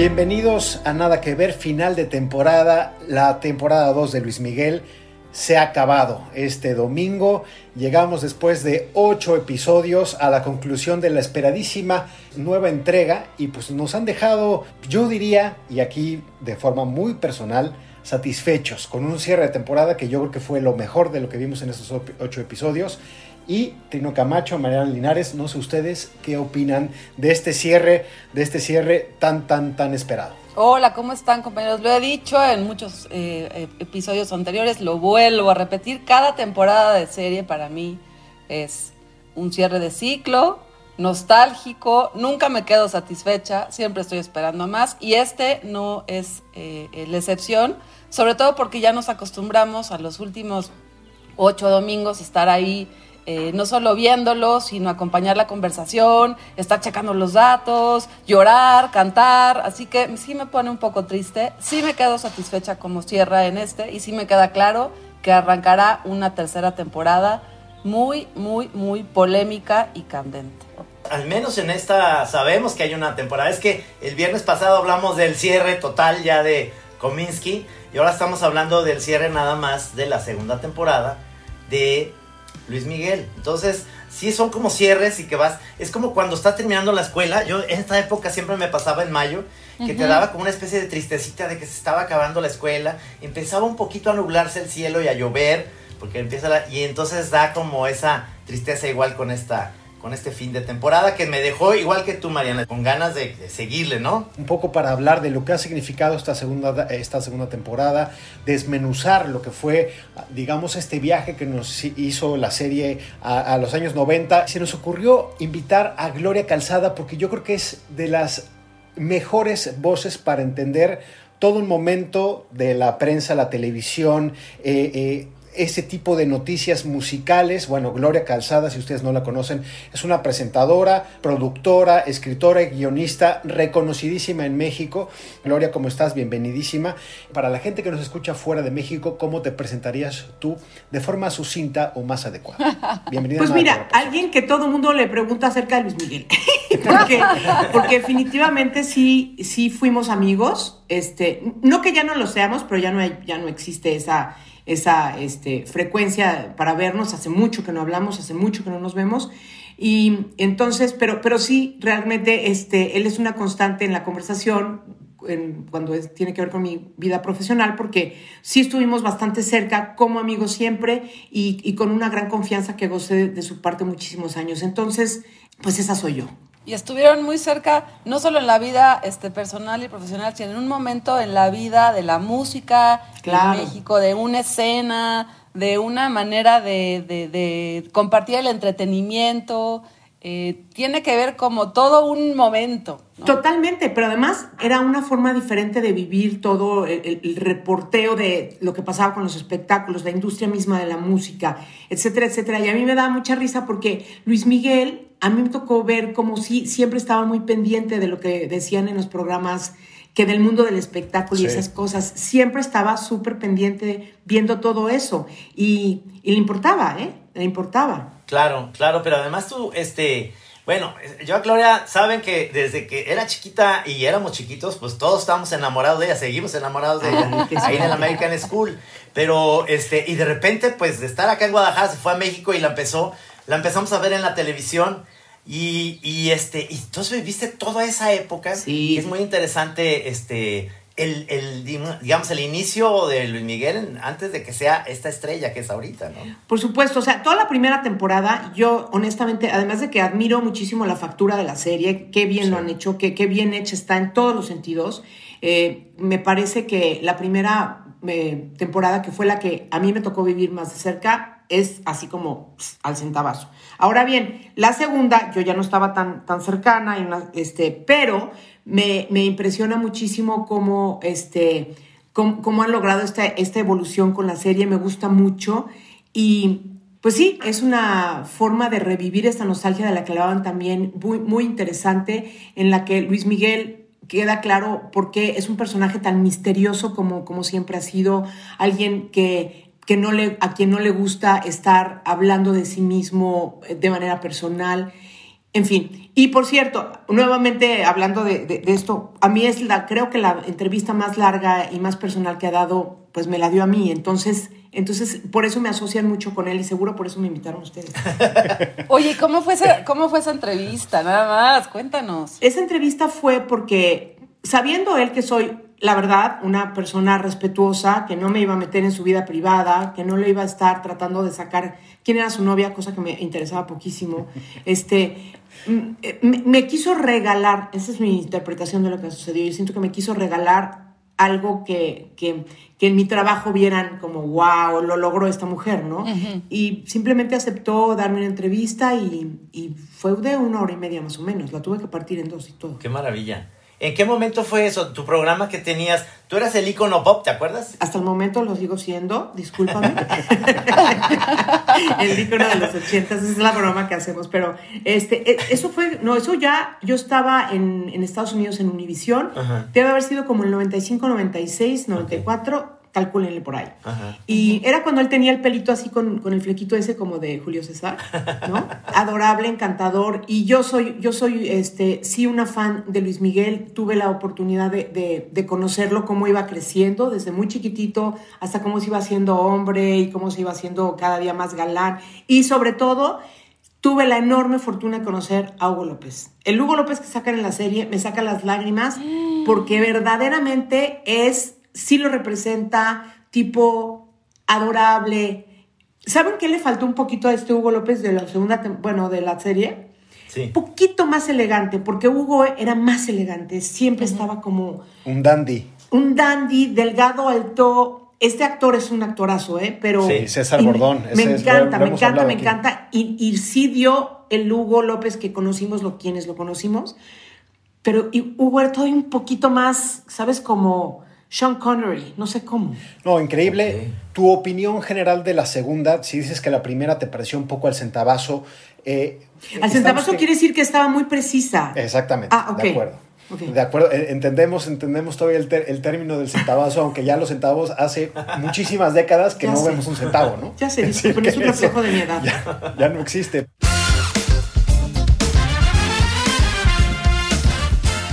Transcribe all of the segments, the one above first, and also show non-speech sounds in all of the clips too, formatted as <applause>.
Bienvenidos a Nada que Ver, final de temporada, la temporada 2 de Luis Miguel se ha acabado este domingo. Llegamos después de ocho episodios a la conclusión de la esperadísima nueva entrega y pues nos han dejado, yo diría, y aquí de forma muy personal, satisfechos con un cierre de temporada que yo creo que fue lo mejor de lo que vimos en estos ocho episodios. Y Trino Camacho, Mariana Linares, no sé ustedes qué opinan de este cierre, de este cierre tan, tan, tan esperado. Hola, ¿cómo están compañeros? Lo he dicho en muchos eh, eh, episodios anteriores, lo vuelvo a repetir, cada temporada de serie para mí es un cierre de ciclo, nostálgico, nunca me quedo satisfecha, siempre estoy esperando más y este no es eh, la excepción, sobre todo porque ya nos acostumbramos a los últimos ocho domingos estar ahí eh, no solo viéndolo, sino acompañar la conversación, estar checando los datos, llorar, cantar, así que sí me pone un poco triste, sí me quedo satisfecha como cierra en este y sí me queda claro que arrancará una tercera temporada muy, muy, muy polémica y candente. Al menos en esta sabemos que hay una temporada. Es que el viernes pasado hablamos del cierre total ya de Kominsky y ahora estamos hablando del cierre nada más de la segunda temporada de Luis Miguel. Entonces, sí son como cierres y que vas, es como cuando estás terminando la escuela, yo en esta época siempre me pasaba en mayo, que te daba como una especie de tristecita de que se estaba acabando la escuela, empezaba un poquito a nublarse el cielo y a llover, porque empieza la, y entonces da como esa tristeza igual con esta con este fin de temporada que me dejó igual que tú, Mariana, con ganas de, seguirle, ¿no? Un poco para hablar de lo que ha significado esta segunda, esta segunda temporada, desmenuzar lo que fue, digamos, este viaje que nos hizo la serie a, los años 90. Se nos ocurrió invitar a Gloria Calzada porque yo creo que es de las mejores voces para entender todo un momento de la prensa, la televisión, eh, eh, ese tipo de noticias musicales. Bueno, Gloria Calzada, si ustedes no la conocen, es una presentadora, productora, escritora y guionista reconocidísima en México. Gloria, ¿cómo estás? Bienvenidísima. Para la gente que nos escucha fuera de México, ¿cómo te presentarías tú de forma sucinta o más adecuada? Bienvenida. Pues mira, alguien que todo el mundo le pregunta acerca de Luis Miguel. <laughs> <laughs> porque, porque definitivamente sí, sí fuimos amigos. Este, no que ya no lo seamos, pero ya no, ya no existe esa esa este, frecuencia para vernos. Hace mucho que no hablamos, hace mucho que no nos vemos. Y entonces, pero, pero sí, realmente este, él es una constante en la conversación cuando tiene que ver con mi vida profesional, porque sí estuvimos bastante cerca como amigos siempre y, con una gran confianza que gocé de su parte muchísimos años. Entonces, pues esa soy yo y estuvieron muy cerca, no solo en la vida este, personal y profesional, sino en un momento en la vida de la música en México, de una escena, de una manera de, compartir el entretenimiento. Eh, tiene que ver como todo un momento. Totalmente, pero además era una forma diferente de vivir todo el, reporteo de lo que pasaba con los espectáculos, la industria misma de la música, etcétera, etcétera. Y a mí me da mucha risa porque Luis Miguel a mí me tocó ver como si siempre estaba muy pendiente de lo que decían en los programas que del mundo del espectáculo y esas cosas, siempre estaba súper pendiente viendo todo eso y, le importaba, ¿eh? Le importaba. Claro, claro, pero además tú, este, bueno, yo a Gloria, saben que desde que era chiquita y éramos chiquitos, pues todos estábamos enamorados de ella, seguimos enamorados de ella, ahí en el American School, pero, este, y de repente, pues de estar acá en Guadalajara, se fue a México y la empezó la empezamos a ver en la televisión y, y este, y entonces viviste toda esa época. Sí. es muy interesante, este, el, el, digamos, el inicio de Luis Miguel antes de que sea esta estrella que es ahorita, ¿no? Por supuesto, o sea, toda la primera temporada, yo honestamente, además de que admiro muchísimo la factura de la serie, qué bien lo han hecho, qué, qué bien hecha está en todos los sentidos, eh, me parece que la primera eh, temporada, que fue la que a mí me tocó vivir más de cerca, es así como al centavazo. Ahora bien, la segunda, yo ya no estaba tan, tan cercana, este, pero me, impresiona muchísimo cómo, este, cómo, han logrado esta, esta evolución con la serie, me gusta mucho y pues sí, es una forma de revivir esta nostalgia de la que hablaban también, muy, muy interesante, en la que Luis Miguel queda claro por qué es un personaje tan misterioso como, como siempre ha sido, alguien que que no a quien no le gusta estar hablando de sí mismo eh, de manera personal. En fin, y por cierto, nuevamente hablando de, esto, a mí es la, creo que la entrevista más larga y más personal que ha dado, pues me la dio a mí. Entonces, entonces por eso me asocian mucho con él y seguro por eso me invitaron ustedes. <laughs> Oye, ¿cómo fue, esa, ¿cómo fue esa entrevista? Nada más, cuéntanos. Esa entrevista fue porque, sabiendo él que soy la verdad, una persona respetuosa, que no me iba a meter en su vida privada, que no le iba a estar tratando de sacar quién era su novia, cosa que me interesaba poquísimo. <laughs> Este, me, quiso regalar, esa es mi interpretación de lo que sucedió, yo siento que me quiso regalar algo que, que, en mi trabajo vieran como, wow, lo logró esta mujer, ¿no? Y simplemente aceptó darme una entrevista y, y fue de una hora y media más o menos, la tuve que partir en dos y todo. Qué maravilla. ¿En qué momento fue eso? Tu programa que tenías, tú eras el icono pop, ¿te acuerdas? Hasta el momento lo sigo siendo, discúlpame. <laughs> el icono de los ochentas, esa es la broma que hacemos, pero este, e, eso fue, no, eso ya, yo estaba en, Estados Unidos en Univision, debe haber sido como el 95, 96, 94 calcúlenle por ahí. Y era cuando él tenía el pelito así con, el flequito ese como de Julio César, ¿no? <laughs> Adorable, encantador. Y yo soy, yo soy, este, sí, una fan de Luis Miguel. Tuve la oportunidad de, conocerlo, cómo iba creciendo, desde muy chiquitito hasta cómo se iba haciendo hombre y cómo se iba haciendo cada día más galán. Y sobre todo, tuve la enorme fortuna de conocer a Hugo López. El Hugo López que sacan en la serie me saca las lágrimas porque verdaderamente es sí lo representa, tipo adorable. ¿Saben qué le faltó un poquito a este Hugo López de la segunda, bueno, de la serie? Sí. Un poquito más elegante, porque Hugo era más elegante, siempre estaba como... Un dandy. Un dandy, delgado, alto. Este actor es un actorazo, ¿eh? Pero... Sí, César Bordón. Me encanta, me encanta, me encanta. Y, y, sí dio el Hugo López que conocimos, lo, quienes lo conocimos. Pero Hugo era todavía un poquito más, ¿sabes? Como sean Connery, no sé cómo. No, increíble. Tu opinión general de la segunda, si dices que la primera te pareció un poco al centavazo. Eh, al centavazo quiere decir que estaba muy precisa. Exactamente. Ah, De acuerdo. De acuerdo, entendemos, entendemos todavía el, término del centavazo, aunque ya los centavos hace muchísimas décadas que no vemos un centavo, ¿no? Ya sé, es un reflejo de mi edad. ya no existe.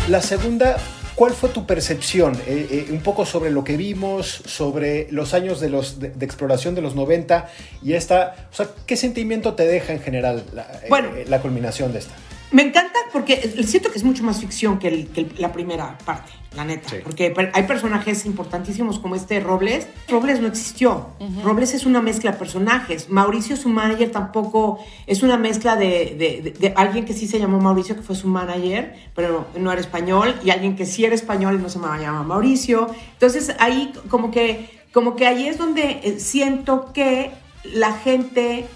La segunda ¿Cuál fue tu percepción eh, eh, un poco sobre lo que vimos, sobre los años de, los, de, exploración de los 90 y esta, o sea, qué sentimiento te deja en general la, eh, la culminación de esta? Me encanta porque siento que es mucho más ficción que, la primera parte, la neta. Porque hay personajes importantísimos como este Robles. Robles no existió. Robles es una mezcla de personajes. Mauricio, su manager, tampoco es una mezcla de, alguien que sí se llamó Mauricio, que fue su manager, pero no era español, y alguien que sí era español y no se llamaba Mauricio. Entonces ahí como que, como que ahí es donde eh, siento que la gente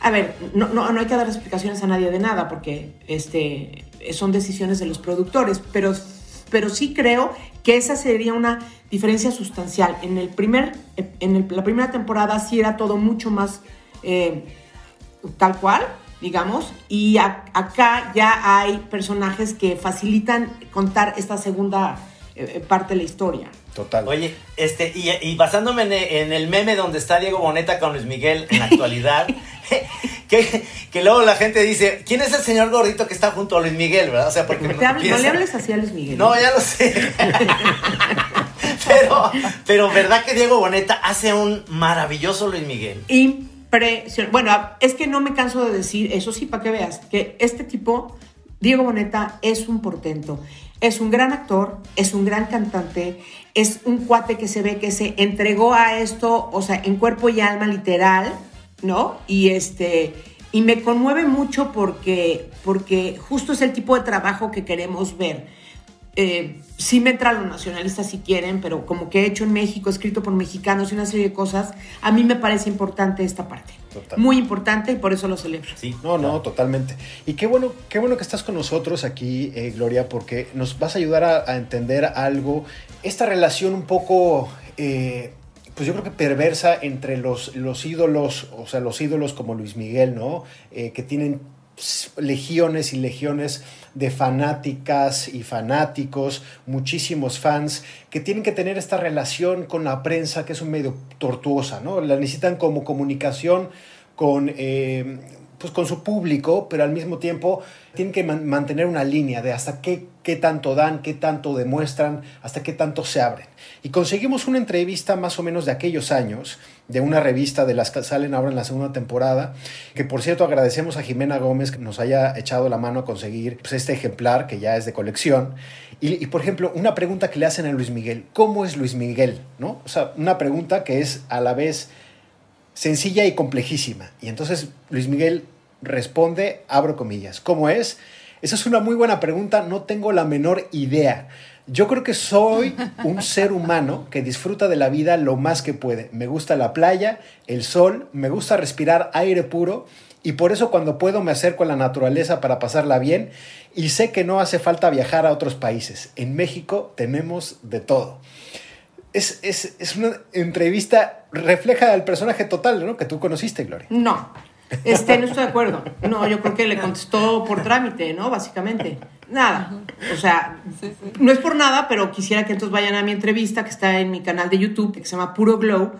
a ver, no, no, hay que dar explicaciones a nadie de nada porque este, son decisiones de los productores, pero, pero sí creo que esa sería una diferencia sustancial. En, el primer, en la primera temporada sí era todo mucho más eh, tal cual, digamos, y acá ya hay personajes que facilitan contar esta segunda eh, parte de la historia. Total. Oye, este, y, basándome en, el meme donde está Diego Boneta con Luis Miguel en la actualidad, <laughs> que, luego la gente dice, ¿quién es el señor gordito que está junto a Luis Miguel, verdad? O sea, porque no, le hables así a Luis Miguel. No, ya lo sé. <laughs> pero, pero, ¿verdad que Diego Boneta hace un maravilloso Luis Miguel? Impresionante. Bueno, es que no me canso de decir, eso sí, para que veas, que este tipo, Diego Boneta, es un portento. Es un gran actor, es un gran cantante, es un cuate que se ve que se entregó a esto, o sea, en cuerpo y alma literal, ¿no? Y este y me conmueve mucho porque porque justo es el tipo de trabajo que queremos ver. Eh, sí me entra lo nacionalista si quieren, pero como que he hecho en México, escrito por mexicanos y una serie de cosas, a mí me parece importante esta parte. Muy importante y por eso lo celebro. Sí, no, no, totalmente. Y qué bueno, qué bueno que estás con nosotros aquí, eh, Gloria, porque nos vas a ayudar a, entender algo, esta relación un poco... Eh, pues yo creo que perversa entre los, los ídolos, o sea, los ídolos como Luis Miguel, ¿no? Eh, que tienen legiones y legiones de fanáticas y fanáticos, muchísimos fans que tienen que tener esta relación con la prensa que es un medio tortuosa, ¿no? La necesitan como comunicación con, eh, pues, con su público, pero al mismo tiempo tienen que mantener una línea de hasta qué, qué tanto dan, qué tanto demuestran, hasta qué tanto se abren. Y conseguimos una entrevista más o menos de aquellos años, de una revista de las que salen ahora en la segunda temporada, que por cierto agradecemos a Jimena Gómez que nos haya echado la mano a conseguir pues, este ejemplar que ya es de colección. Y, y, por ejemplo, una pregunta que le hacen a Luis Miguel, ¿cómo es Luis Miguel? ¿No? O sea, una pregunta que es a la vez sencilla y complejísima. Y entonces Luis Miguel responde, abro comillas, ¿cómo es? Esa es una muy buena pregunta, no tengo la menor idea. Yo creo que soy un ser humano que disfruta de la vida lo más que puede. Me gusta la playa, el sol, me gusta respirar aire puro y por eso cuando puedo me acerco a la naturaleza para pasarla bien y sé que no hace falta viajar a otros países. En México tenemos de todo es, es, es, una entrevista, refleja al personaje total, ¿no? Que tú conociste, Gloria. No, este, no estoy de acuerdo. No, yo creo que le contestó por trámite, ¿no? Básicamente. Nada. O sea, no es por nada, pero quisiera que entonces vayan a mi entrevista que está en mi canal de YouTube, que se llama Puro Glow,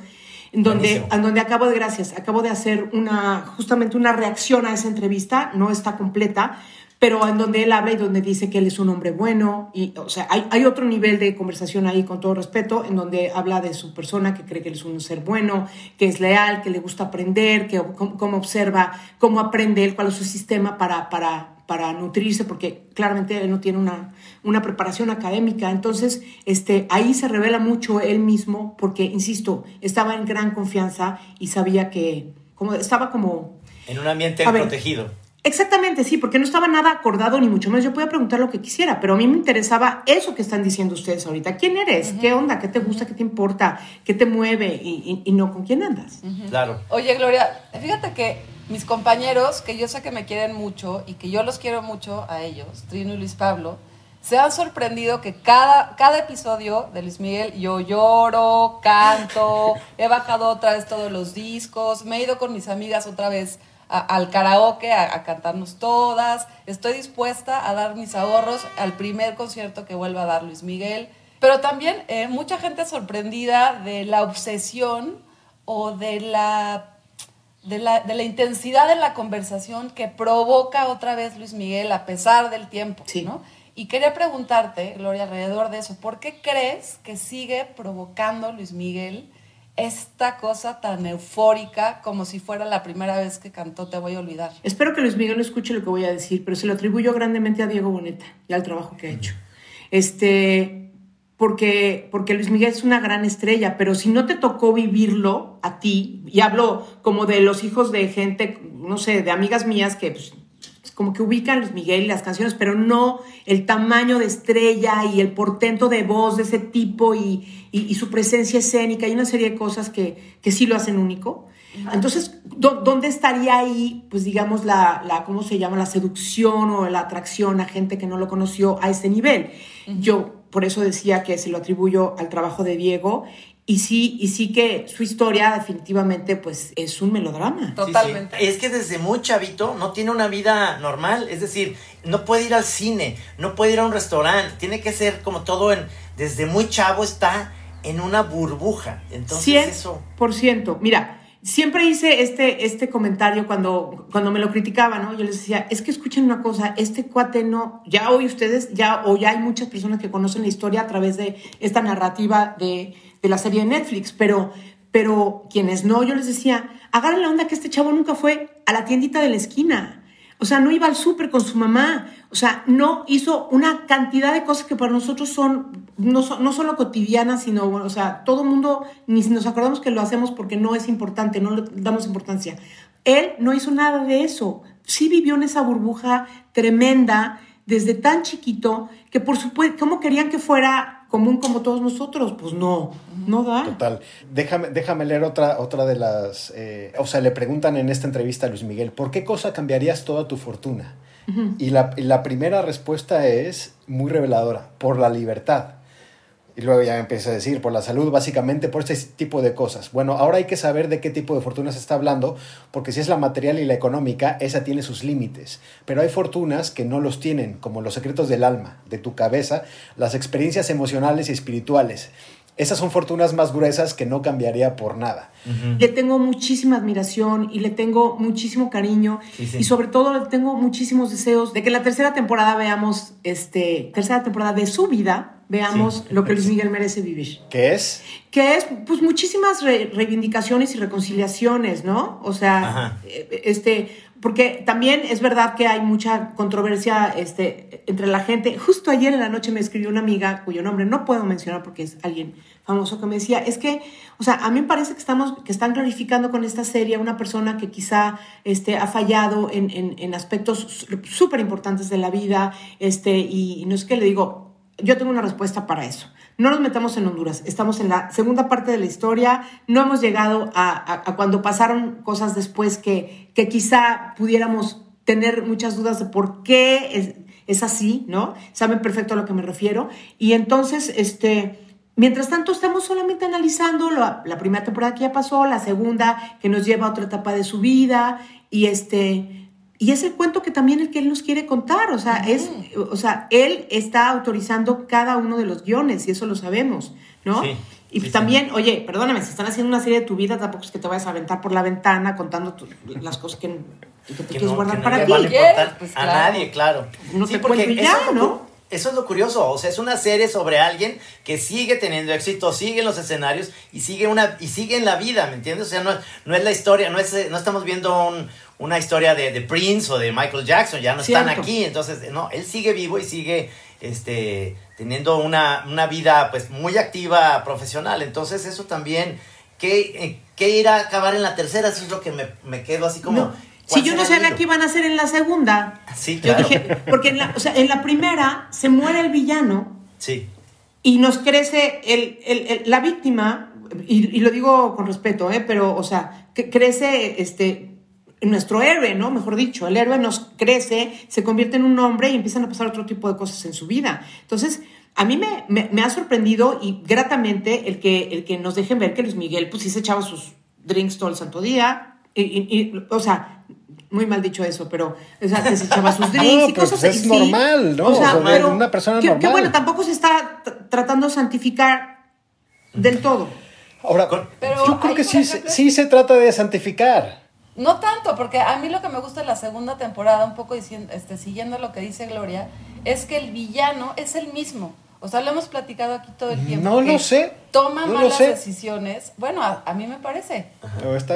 en donde, en donde acabo de, gracias, acabo de hacer una, justamente una reacción a esa entrevista, no está completa, pero en donde él habla y donde dice que él es un hombre bueno, y, o sea, hay, hay, otro nivel de conversación ahí, con todo respeto, en donde habla de su persona, que cree que él es un ser bueno, que es leal, que le gusta aprender, que cómo, observa, cómo aprende él, cuál es su sistema para, para, para nutrirse, porque claramente él no tiene una, una preparación académica. Entonces, este, ahí se revela mucho él mismo, porque, insisto, estaba en gran confianza y sabía que, como, estaba como... En un ambiente protegido. Exactamente, sí, porque no estaba nada acordado ni mucho más. Yo podía preguntar lo que quisiera, pero a mí me interesaba eso que están diciendo ustedes ahorita. ¿Quién eres? ¿Qué onda? ¿Qué te gusta? ¿Qué te importa? ¿Qué te mueve? Y, no con quién andas. Claro. Oye, Gloria, fíjate que mis compañeros, que yo sé que me quieren mucho y que yo los quiero mucho a ellos, Trino y Luis Pablo, se han sorprendido que cada, cada episodio de Luis Miguel yo lloro, canto, he bajado otra vez todos los discos, me he ido con mis amigas otra vez al karaoke, a, cantarnos todas. Estoy dispuesta a dar mis ahorros al primer concierto que vuelva a dar Luis Miguel. Pero también eh, mucha gente sorprendida de la obsesión o de la, de la, de la intensidad de la conversación que provoca otra vez Luis Miguel a pesar del tiempo. ¿no? Y quería preguntarte, Gloria, alrededor de eso, ¿por qué crees que sigue provocando Luis Miguel esta cosa tan eufórica como si fuera la primera vez que cantó Te voy a olvidar. Espero que Luis Miguel escuche lo que voy a decir, pero se lo atribuyo grandemente a Diego Boneta y al trabajo que ha hecho. Este, porque, porque Luis Miguel es una gran estrella, pero si no te tocó vivirlo a ti, y hablo como de los hijos de gente, no sé, de amigas mías que pues, como que ubican Luis Miguel y las canciones, pero no el tamaño de estrella y el portento de voz de ese tipo y, su presencia escénica y una serie de cosas que, que sí lo hacen único. Entonces, ¿dónde estaría ahí, pues digamos, la, la, ¿cómo se llama? La seducción o la atracción a gente que no lo conoció a ese nivel? Yo por eso decía que se lo atribuyo al trabajo de Diego y sí, y sí que su historia definitivamente pues es un melodrama. Totalmente. Es que desde muy chavito no tiene una vida normal, es decir, no puede ir al cine, no puede ir a un restaurante, tiene que ser como todo en desde muy chavo está en una burbuja. Entonces eso por ciento. Mira, siempre hice este, este comentario cuando, cuando me lo criticaban, ¿no? Yo les decía, es que escuchen una cosa, este cuate no, ya hoy ustedes, ya, o ya hay muchas personas que conocen la historia a través de esta narrativa de de la serie de Netflix, pero, pero quienes no, yo les decía, agarren la onda que este chavo nunca fue a la tiendita de la esquina. O sea, no iba al súper con su mamá. O sea, no hizo una cantidad de cosas que para nosotros son no, no solo cotidianas, sino, o sea, todo mundo ni nos acordamos que lo hacemos porque no es importante, no le damos importancia. Él no hizo nada de eso. Sí vivió en esa burbuja tremenda desde tan chiquito que por supuesto, ¿cómo querían que fuera común como todos nosotros, pues no, no da. Total. Déjame, déjame leer otra, otra de las... Eh, o sea, le preguntan en esta entrevista a Luis Miguel, ¿por qué cosa cambiaría toda tu fortuna? y, la, y la primera respuesta es muy reveladora, por la libertad. Y luego ya empieza a decir, por la salud, básicamente por este tipo de cosas. Bueno, ahora hay que saber de qué tipo de fortuna se está hablando, porque si es la material y la económica, esa tiene sus límites. Pero hay fortunas que no los tienen, como los secretos del alma, de tu cabeza, las experiencias emocionales y espirituales. esas son fortunas más gruesas que no cambiaría por nada. Le tengo muchísima admiración y le tengo muchísimo cariño y sobre todo le tengo muchísimos deseos de que la tercera temporada veamos, este, tercera temporada de su vida, veamos lo que Luis Miguel merece vivir. ¿Qué es? Que es, pues, muchísimas reivindicaciones y reconciliaciones, ¿no? O sea, eh, este, porque también es verdad que hay mucha controversia este, entre la gente. Justo ayer en la noche me escribió una amiga cuyo nombre no puedo mencionar porque es alguien famoso que me decía, es que, o sea, a mí me parece que, estamos, que están glorificando con esta serie a una persona que quizá este, ha fallado en, en, aspectos súper importantes de la vida, este, y, y no es que le digo, yo tengo una respuesta para eso. No nos metamos en Honduras, estamos en la segunda parte de la historia, no hemos llegado a, cuando pasaron cosas después que, que, quizá pudiéramos tener muchas dudas de por qué es, así, ¿no? Saben perfecto a lo que me refiero. Y entonces, este, mientras tanto, estamos solamente analizando la, la primera temporada que ya pasó, la segunda que nos lleva a otra etapa de su vida, y este y es el cuento que también el que él nos quiere contar, o sea, es, o sea, él está autorizando cada uno de los guiones y eso lo sabemos, ¿no? y también, oye, perdóname, si están haciendo una serie de tu vida, tampoco es que te vayas a aventar por la ventana contando las cosas que, te quieres guardar para ti. Pues a nadie, claro. No te porque ya, ¿no? Eso es lo curioso, o sea, es una serie sobre alguien que sigue teniendo éxito, sigue en los escenarios y sigue una y sigue en la vida, ¿me entiendes? O sea, no, no es la historia, no es no estamos viendo un, una historia de, de, Prince o de Michael Jackson, ya no están aquí, entonces, no, él sigue vivo y sigue este, teniendo una, una vida pues muy activa profesional, entonces eso también, ¿qué, qué irá a acabar en la tercera? Eso es lo que me, me quedo así como... Si yo no sabía qué iban a hacer en la segunda. Sí, claro. Yo dije, porque en la, o sea, en la primera se muere el villano. Sí. Y nos crece el, el, la víctima, y, y, lo digo con respeto, ¿eh? pero, o sea, que crece este, nuestro héroe, ¿no? Mejor dicho, el héroe nos crece, se convierte en un hombre y empiezan a pasar otro tipo de cosas en su vida. Entonces, a mí me, me, ha sorprendido y gratamente el que, el que nos dejen ver que Luis Miguel, pues sí se echaba sus drinks todo el santo día. Y, o sea, muy mal dicho eso, pero o sea, que se echaba sus <laughs> drinks y pues cosas así. Es normal, ¿no? O sea, una persona que, normal. Que bueno, tampoco se está tratando de santificar del todo. Ahora, yo creo que sí, sí se trata de santificar. No tanto, porque a mí lo que me gusta de la segunda temporada, un poco diciendo, este, siguiendo lo que dice Gloria, es que el villano es el mismo. O sea, lo hemos platicado aquí todo el tiempo. No lo sé. Toma malas decisiones. Bueno, a, mí me parece.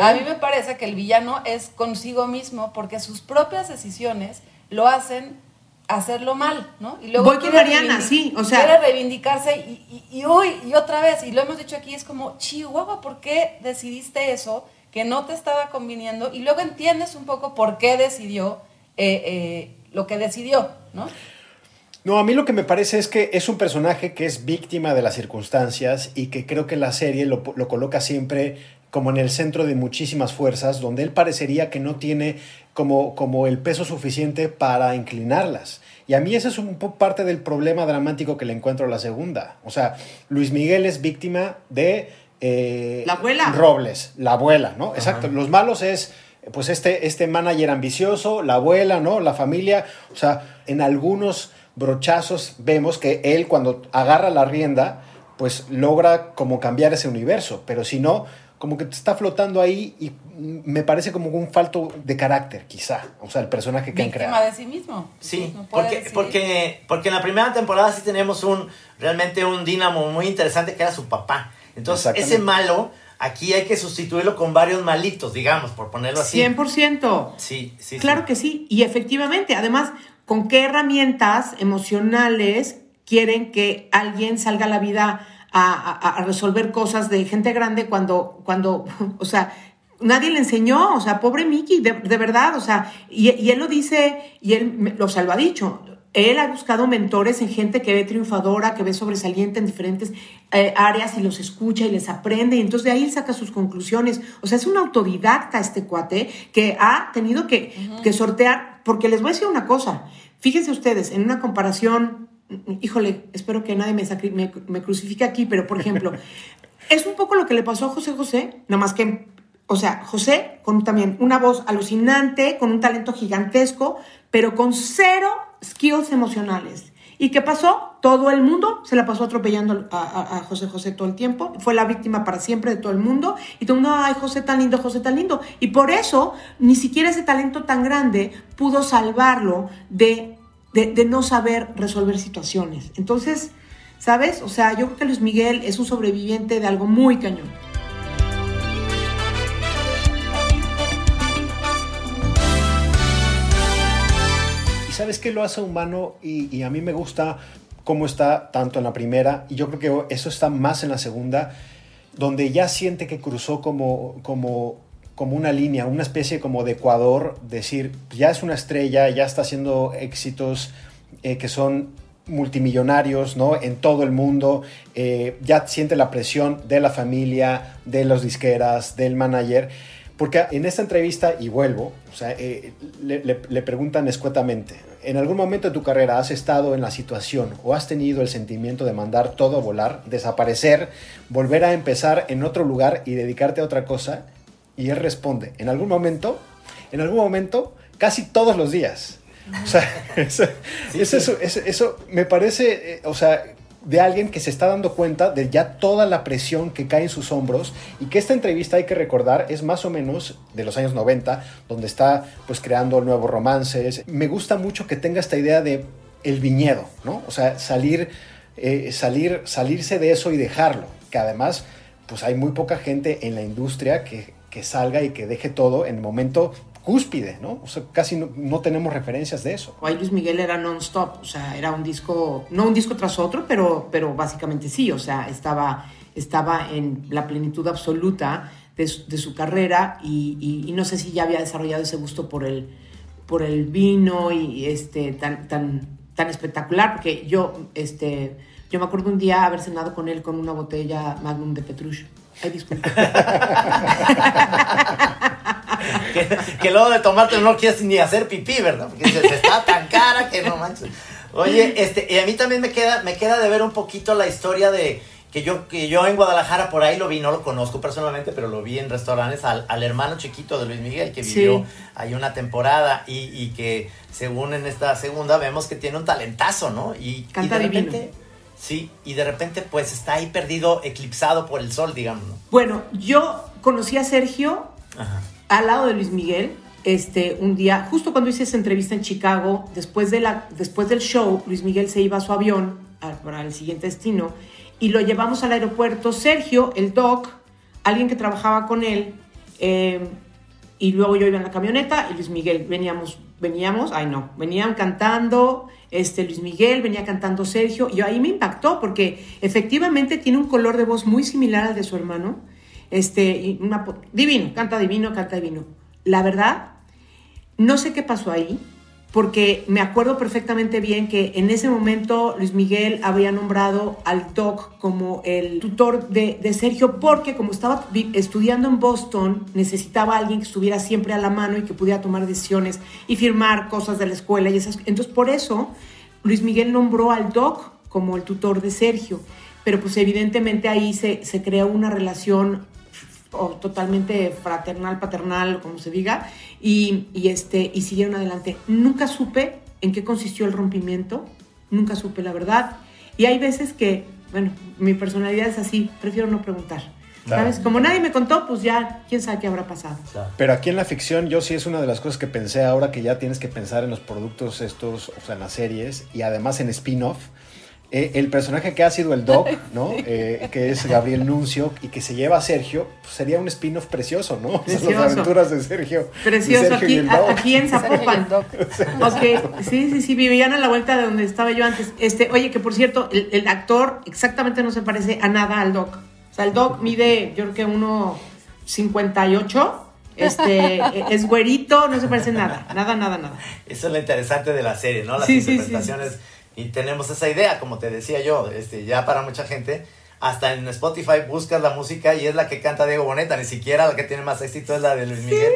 A mí me parece que el villano es consigo mismo porque sus propias decisiones lo hacen hacerlo mal, ¿no? Y luego Voy con Mariana, sí, o sea. Quiere reivindicarse y, y, y, hoy y otra vez, y lo hemos dicho aquí, es como, Chihuahua, ¿por qué decidiste eso? Que no te estaba conviniendo y luego entiendes un poco por qué decidió eh, eh, lo que decidió, ¿no? No, a mí lo que me parece es que es un personaje que es víctima de las circunstancias y que creo que la serie lo, coloca siempre como en el centro de muchísimas fuerzas, donde él parecería que no tiene como, como el peso suficiente para inclinarlas. Y a mí ese es un poco parte del problema dramático que le encuentro a la segunda. O sea, Luis Miguel es víctima de eh, la abuela. Robles, la abuela, ¿no? Exacto. Los malos es pues este, este manager ambicioso, la abuela, ¿no? La familia. O sea, en algunos brochazos vemos que él cuando agarra la rienda, pues logra como cambiar ese universo. Pero si no, como que está flotando ahí y me parece como un falto de carácter, quizá. O sea, el personaje que han creado. de sí mismo. Sí, porque, porque, porque en la primera temporada sí tenemos un realmente un dínamo muy interesante que era su papá. Entonces, ese malo, aquí hay que sustituirlo con varios malitos, digamos, por ponerlo así. 100%. Sí, sí. Claro que sí. Y efectivamente, además, ¿con qué herramientas emocionales quieren que alguien salga a la vida a, resolver cosas de gente grande cuando, cuando, <laughs> o sea, nadie le enseñó, o sea, pobre Mickey, de, verdad, o sea, y, y, él lo dice, y él, o sea, lo ha dicho, él ha buscado mentores en gente que ve triunfadora, que ve sobresaliente en diferentes eh, áreas y los escucha y les aprende. Y entonces de ahí él saca sus conclusiones. O sea, es un autodidacta este cuate que ha tenido que, sortear, porque les voy a decir una cosa, fíjense ustedes, en una comparación, híjole, espero que nadie me, me, crucifique aquí, pero por ejemplo, <laughs> es un poco lo que le pasó a José José, nada más que o sea, José con también una voz alucinante, con un talento gigantesco, pero con cero skills emocionales. ¿Y qué pasó? Todo el mundo se la pasó atropellando a, José José todo el tiempo. Fue la víctima para siempre de todo el mundo. Y todo el mundo, ay, José tan lindo, José tan lindo. Y por eso, ni siquiera ese talento tan grande pudo salvarlo de, de no saber resolver situaciones. Entonces, ¿sabes? O sea, yo creo que Luis Miguel es un sobreviviente de algo muy cañón. ¿Sabes qué lo hace humano? Y, a mí me gusta cómo está tanto en la primera, y yo creo que eso está más en la segunda, donde ya siente que cruzó como, como, como una línea, una especie como de Ecuador, decir, ya es una estrella, ya está haciendo éxitos eh, que son multimillonarios ¿no? en todo el mundo, eh, ya siente la presión de la familia, de los disqueras, del manager. Porque en esta entrevista, y vuelvo, o sea, eh, le, le, preguntan escuetamente, ¿en algún momento de tu carrera has estado en la situación o has tenido el sentimiento de mandar todo a volar, desaparecer, volver a empezar en otro lugar y dedicarte a otra cosa? Y él responde, en algún momento, en algún momento, casi todos los días. O sea, <laughs> eso, eso, eso, me parece, eh, o sea, de alguien que se está dando cuenta de ya toda la presión que cae en sus hombros y que esta entrevista hay que recordar es más o menos de los años 90 donde está pues creando nuevos romances. Me gusta mucho que tenga esta idea de el viñedo no o sea salir eh, salir salirse de eso y dejarlo que además pues hay muy poca gente en la industria que, que salga y que deje todo en el momento cúspide, ¿no? O sea, casi no, tenemos referencias de eso. Ahí Luis Miguel era non-stop, o sea, era un disco, no un disco tras otro, pero, pero básicamente sí, o sea, estaba, estaba en la plenitud absoluta de su, carrera y, no sé si ya había desarrollado ese gusto por el, por el vino y este, tan, tan, tan espectacular, porque yo, este, yo me acuerdo un día haber cenado con él con una botella Magnum de Petrush. Ay, disculpa. <laughs> <laughs> que, luego de tomarte no quieres ni hacer pipí, ¿verdad? Porque está tan cara que no manches. Oye, este, y a mí también me queda, me queda de ver un poquito la historia de que yo, que yo en Guadalajara por ahí lo vi, no lo conozco personalmente, pero lo vi en restaurantes al, hermano chiquito de Luis Miguel que vivió ahí una temporada y, y, que según en esta segunda vemos que tiene un talentazo, ¿no? Y, Canta de repente, Sí, y de repente pues está ahí perdido, eclipsado por el sol, digamos. Bueno, yo conocí a Sergio Ajá al lado de Luis Miguel, este, un día, justo cuando hice esa entrevista en Chicago, después, de la, después del show, Luis Miguel se iba a su avión para el siguiente destino y lo llevamos al aeropuerto. Sergio, el doc, alguien que trabajaba con él, em, y luego yo iba en la camioneta y Luis Miguel, veníamos, veníamos, ay no, venían cantando, este, Luis Miguel, venía cantando Sergio, y ahí me impactó porque efectivamente tiene un color de voz muy similar al de su hermano este, divino, canta divino, canta divino. La verdad, no sé qué pasó ahí, porque me acuerdo perfectamente bien que en ese momento Luis Miguel había nombrado al Doc como el tutor de, Sergio, porque como estaba estudiando en Boston, necesitaba alguien que estuviera siempre a la mano y que pudiera tomar decisiones y firmar cosas de la escuela y. Entonces, por eso, Luis Miguel nombró al Doc como el tutor de Sergio. Pero pues evidentemente ahí se, se creó una relación o totalmente fraternal, paternal, como se diga, y, este, y siguieron adelante. Nunca supe en qué consistió el rompimiento, nunca supe la verdad. Y hay veces que, bueno, mi personalidad es así, prefiero no preguntar. ¿Sabes? Como nadie me contó, pues ya, quién sabe qué habrá pasado. Pero aquí en la ficción, yo sí es una de las cosas que pensé ahora que ya tienes que pensar en los productos estos, o sea, en las series y además en spin-off eh, el personaje que ha sido el Doc, <laughs> ¿no? Eh, que es Gabriel Nuncio y que se lleva a Sergio, pues, sería un spin-off precioso, ¿no? <laughs> Precioso. las aventuras de Sergio. Precioso, aquí, aquí, en <laughs> Zapopan. ok, sí, sí, sí, vivían a la vuelta de donde estaba yo antes. Este, oye, que por cierto, el, actor exactamente no se parece a nada al Doc. O sea, el Doc mide, yo creo que 1,58. Este, es güerito, no se parece nada, nada, nada, nada. Eso es lo interesante de la serie, ¿no? Las interpretaciones. Y tenemos esa idea, como te decía yo, este, ya para mucha gente, hasta en Spotify buscas la música y es la que canta Diego Boneta, ni siquiera la que tiene más éxito es la de Luis Miguel.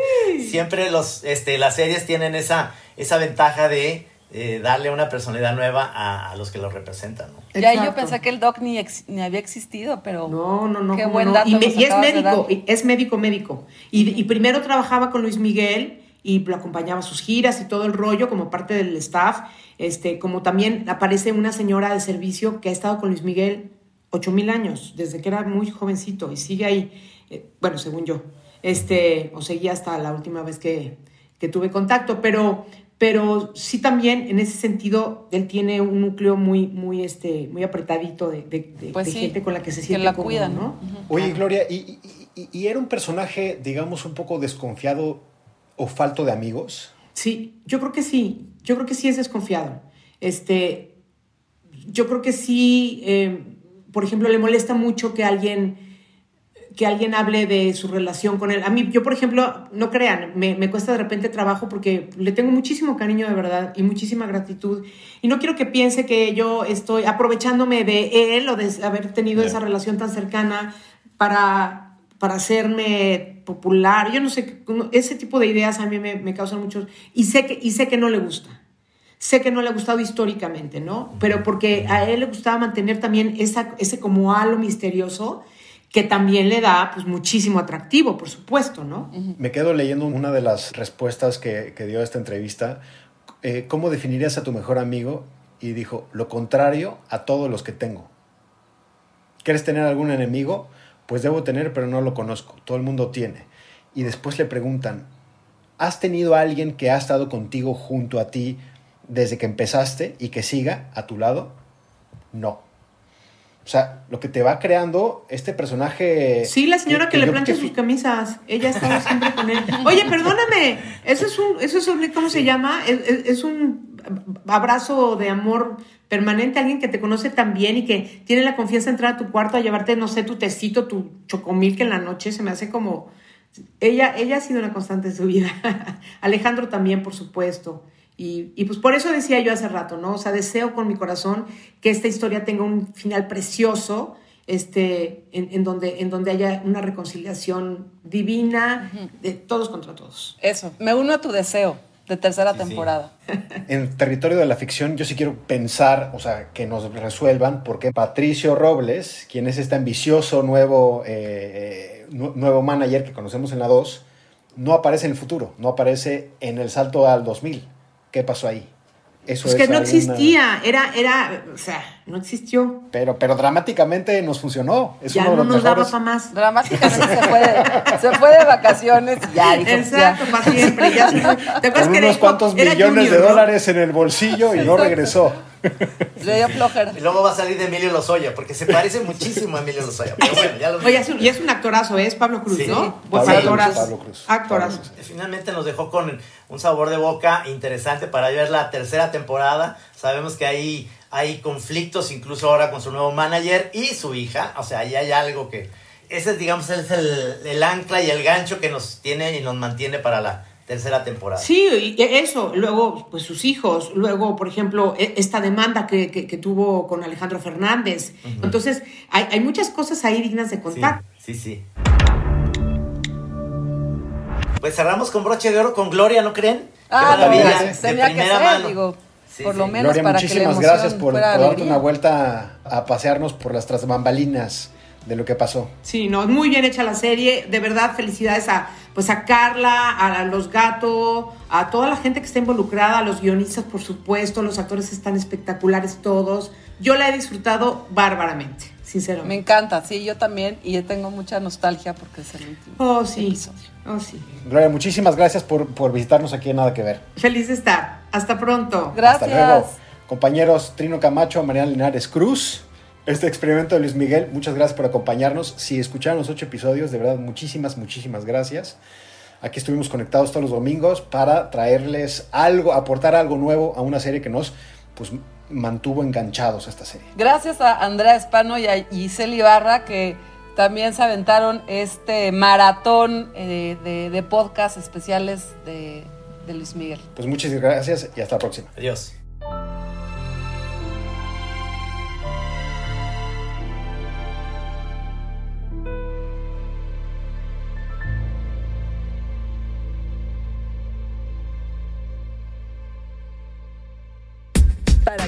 Siempre los, este, las series tienen esa, esa ventaja de eh, darle una personalidad nueva a, los que lo representan. ¿no? Ya yo pensé que el doc ni, ni había existido, pero no, no, no, qué buen dato. Y, y es médico, es médico, médico. Y, y primero trabajaba con Luis Miguel y lo acompañaba a sus giras y todo el rollo como parte del staff. Este, como también aparece una señora de servicio que ha estado con Luis Miguel ocho mil años, desde que era muy jovencito y sigue ahí, eh, bueno, según yo, este, o seguía hasta la última vez que, que tuve contacto, pero, pero sí también en ese sentido él tiene un núcleo muy, muy, este, muy apretadito de, de, Pues de sí, gente con la que se que siente la cómodo, cuidan. ¿no? Oye, Gloria, ¿y, y- y- y era un personaje, digamos, un poco desconfiado o falto de amigos? Sí, yo creo que sí, yo creo que sí es desconfiado. Este, yo creo que sí, eh, por ejemplo, le molesta mucho que alguien que alguien hable de su relación con él. A mí, yo por ejemplo, no crean, me, me cuesta de repente trabajo porque le tengo muchísimo cariño de verdad y muchísima gratitud. Y no quiero que piense que yo estoy aprovechándome de él o de haber tenido esa relación tan cercana para, para hacerme popular. Yo no sé, ese tipo de ideas a mí me, causan mucho... Y sé, que, y sé que no le gusta. Sé que no le ha gustado históricamente, ¿no? Pero porque a él le gustaba mantener también esa, ese como halo misterioso que también le da pues muchísimo atractivo, por supuesto, ¿no? Me quedo leyendo una de las respuestas que, que dio a esta entrevista. Eh, ¿Cómo definirías a tu mejor amigo? Y dijo, lo contrario a todos los que tengo. ¿Quieres tener algún enemigo? Pues debo tener, pero no lo conozco. Todo el mundo tiene. Y después le preguntan, ¿has tenido a alguien que ha estado contigo junto a ti desde que empezaste y que siga a tu lado? No. O sea, lo que te va creando este personaje... Sí, la señora que, le plancha sus camisas. Ella estaba siempre con él. Oye, perdóname. Eso es un, eso es un, ¿cómo se llama? Es, es- es un abrazo de amor permanente. Alguien que te conoce tan bien y que tiene la confianza de entrar a tu cuarto a llevarte, no sé, tu tecito, tu chocomil que en la noche se me hace como. Ella, ella ha sido una constante en su vida. <laughs> Alejandro también, por supuesto. Y, y pues por eso decía yo hace rato, ¿no? O sea, deseo con mi corazón que esta historia tenga un final precioso, este, en, en donde, en donde haya una reconciliación divina de todos contra todos. Eso, me uno a tu deseo de tercera Sí, sí. temporada. <laughs> En territorio de la ficción, yo sí quiero pensar, o sea, que nos resuelvan por qué Patricio Robles, quien es este ambicioso nuevo, eh, nu- nuevo manager que conocemos en la 2, no aparece en el futuro, no aparece en el salto al 2000. ¿Qué pasó ahí? Eso Es que no existía, era, era, o sea, no existió. Pero, pero dramáticamente nos funcionó. Es ya uno de no los nos daba mejores. para más. Dramáticamente se fue de, se fue de vacaciones y ya dijo, Exacto, ya. para siempre. Ya se fue. ¿Te acuerdas Con que unos cuantos millones Junior, de ¿no? dólares en el bolsillo y no regresó. Le dio flojera. Y luego va a salir de Emilio Lozoya, porque se parece muchísimo a Emilio Lozoya. Pero bueno, ya lo Oye, es un- y es un actorazo, ¿eh? es Pablo Cruz, Sí. ¿no? Pablo Pues Cruz, actorazo. Pablo Cruz. Actorazo. Pablo Cruz. Finalmente nos dejó con un sabor de boca interesante para ver la tercera temporada. Sabemos que hay, hay conflictos incluso ahora con su nuevo manager y su hija. O sea, ahí hay algo que... Ese, digamos, es el, el ancla y el gancho que nos tiene y nos mantiene para la tercera temporada. Sí, y eso, luego, pues sus hijos, luego, por ejemplo, e- esta demanda que, que- que tuvo con Alejandro Fernández. Entonces, hay, hay muchas cosas ahí dignas de contar. sí, sí. Pues cerramos con broche de oro con Gloria, ¿no creen? Ah, no, gracias. de tenía que ser, mano. digo, Sí, por sí. lo menos Gloria, para que la muchísimas gracias por, por darte una vuelta a pasearnos por las tras bambalinas de lo que pasó. Sí, no, muy bien hecha la serie. De verdad, felicidades a, pues a Carla, a los gatos, a toda la gente que está involucrada, a los guionistas, por supuesto. Los actores están espectaculares todos. Yo la he disfrutado bárbaramente, Me sinceramente. encanta, sí, yo también, y tengo mucha nostalgia porque es el último Oh, sí. episodio. Oh, sí. Gloria, muchísimas gracias por, por visitarnos aquí en Nada que Ver. Feliz de estar. Hasta pronto. Gracias. Hasta luego. Compañeros Trino Camacho, Mariana Linares Cruz. Este experimento de Luis Miguel, muchas gracias por acompañarnos. Si escucharon los ocho episodios, de verdad, muchísimas, muchísimas gracias. Aquí estuvimos conectados todos los domingos para traerles algo, aportar algo nuevo a una serie que nos pues, mantuvo enganchados a esta serie. Gracias a Andrea Espano y a Giselle Ibarra que también se aventaron este maratón eh, de, de podcast especiales de, de Luis Miguel. Pues muchas gracias y hasta la próxima. Adiós.